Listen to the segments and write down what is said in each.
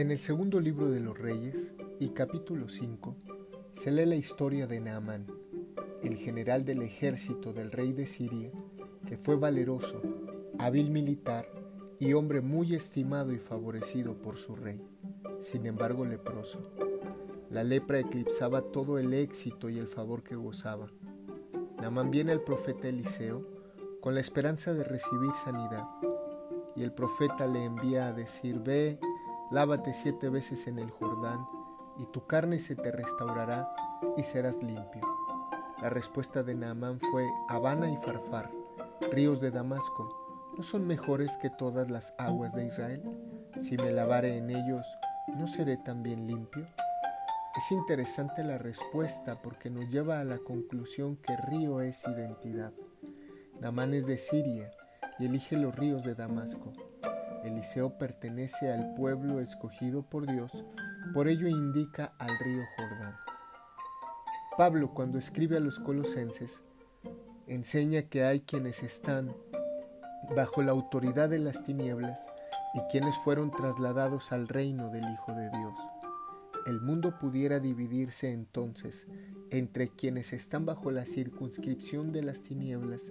En el segundo libro de los Reyes y capítulo 5 se lee la historia de Naamán, el general del ejército del rey de Siria, que fue valeroso, hábil militar y hombre muy estimado y favorecido por su rey, sin embargo leproso. La lepra eclipsaba todo el éxito y el favor que gozaba. Naamán viene al profeta Eliseo con la esperanza de recibir sanidad, y el profeta le envía a decir, ve, lávate siete veces en el Jordán, y tu carne se te restaurará y serás limpio. La respuesta de Naamán fue, Habana y Farfar, ríos de Damasco, ¿no son mejores que todas las aguas de Israel? Si me lavare en ellos, ¿no seré también limpio? Es interesante la respuesta porque nos lleva a la conclusión que río es identidad. Naamán es de Siria y elige los ríos de Damasco. Eliseo pertenece al pueblo escogido por Dios, por ello indica al río Jordán. Pablo, cuando escribe a los colosenses, enseña que hay quienes están bajo la autoridad de las tinieblas y quienes fueron trasladados al reino del Hijo de Dios. El mundo pudiera dividirse entonces entre quienes están bajo la circunscripción de las tinieblas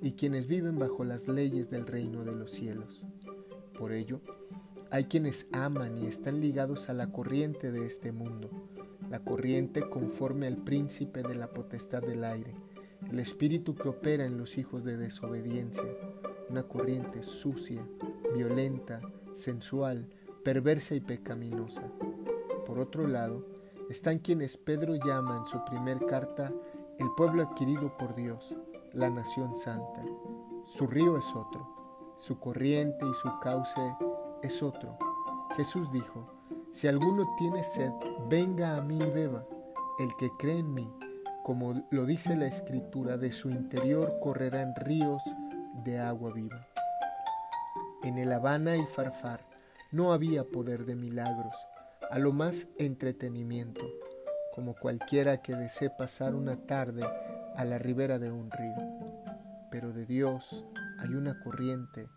y quienes viven bajo las leyes del reino de los cielos. Por ello, hay quienes aman y están ligados a la corriente de este mundo, la corriente conforme al príncipe de la potestad del aire, el espíritu que opera en los hijos de desobediencia, una corriente sucia, violenta, sensual, perversa y pecaminosa. Por otro lado, están quienes Pedro llama en su primer carta el pueblo adquirido por Dios, la nación santa. Su río es otro, su corriente y su cauce es otro. Jesús dijo, si alguno tiene sed, venga a mí y beba. El que cree en mí, como lo dice la escritura, de su interior correrán ríos de agua viva. En el Habana y Farfar no había poder de milagros, a lo más entretenimiento, como cualquiera que desee pasar una tarde a la ribera de un río. Pero de Dios hay una corriente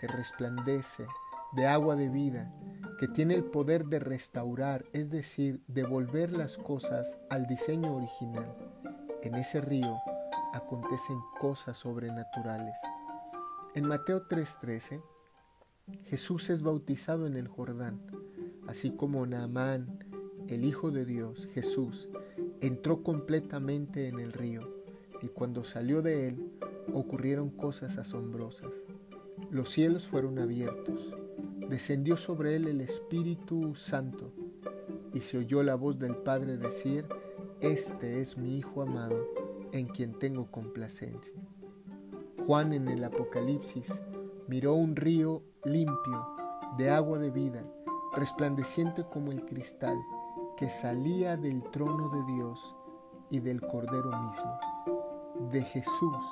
que resplandece de agua de vida, que tiene el poder de restaurar, es decir, devolver las cosas al diseño original. En ese río acontecen cosas sobrenaturales. En Mateo 3:13, Jesús es bautizado en el Jordán, así como Naamán, el Hijo de Dios, Jesús, entró completamente en el río, y cuando salió de él, ocurrieron cosas asombrosas. Los cielos fueron abiertos, descendió sobre él el Espíritu Santo, y se oyó la voz del Padre decir, Este es mi Hijo amado, en quien tengo complacencia. Juan en el Apocalipsis miró un río limpio, de agua de vida, resplandeciente como el cristal, que salía del trono de Dios y del Cordero mismo. De Jesús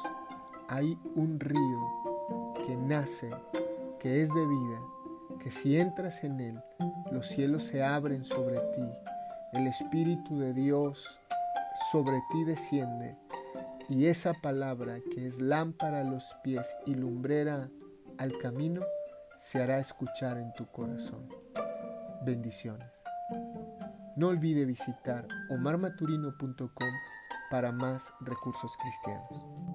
hay un río que nace, que es de vida, que si entras en él, los cielos se abren sobre ti, el Espíritu de Dios sobre ti desciende, y esa palabra que es lámpara a los pies y lumbrera al camino, se hará escuchar en tu corazón. Bendiciones. No olvide visitar omarmaturino.com para más recursos cristianos.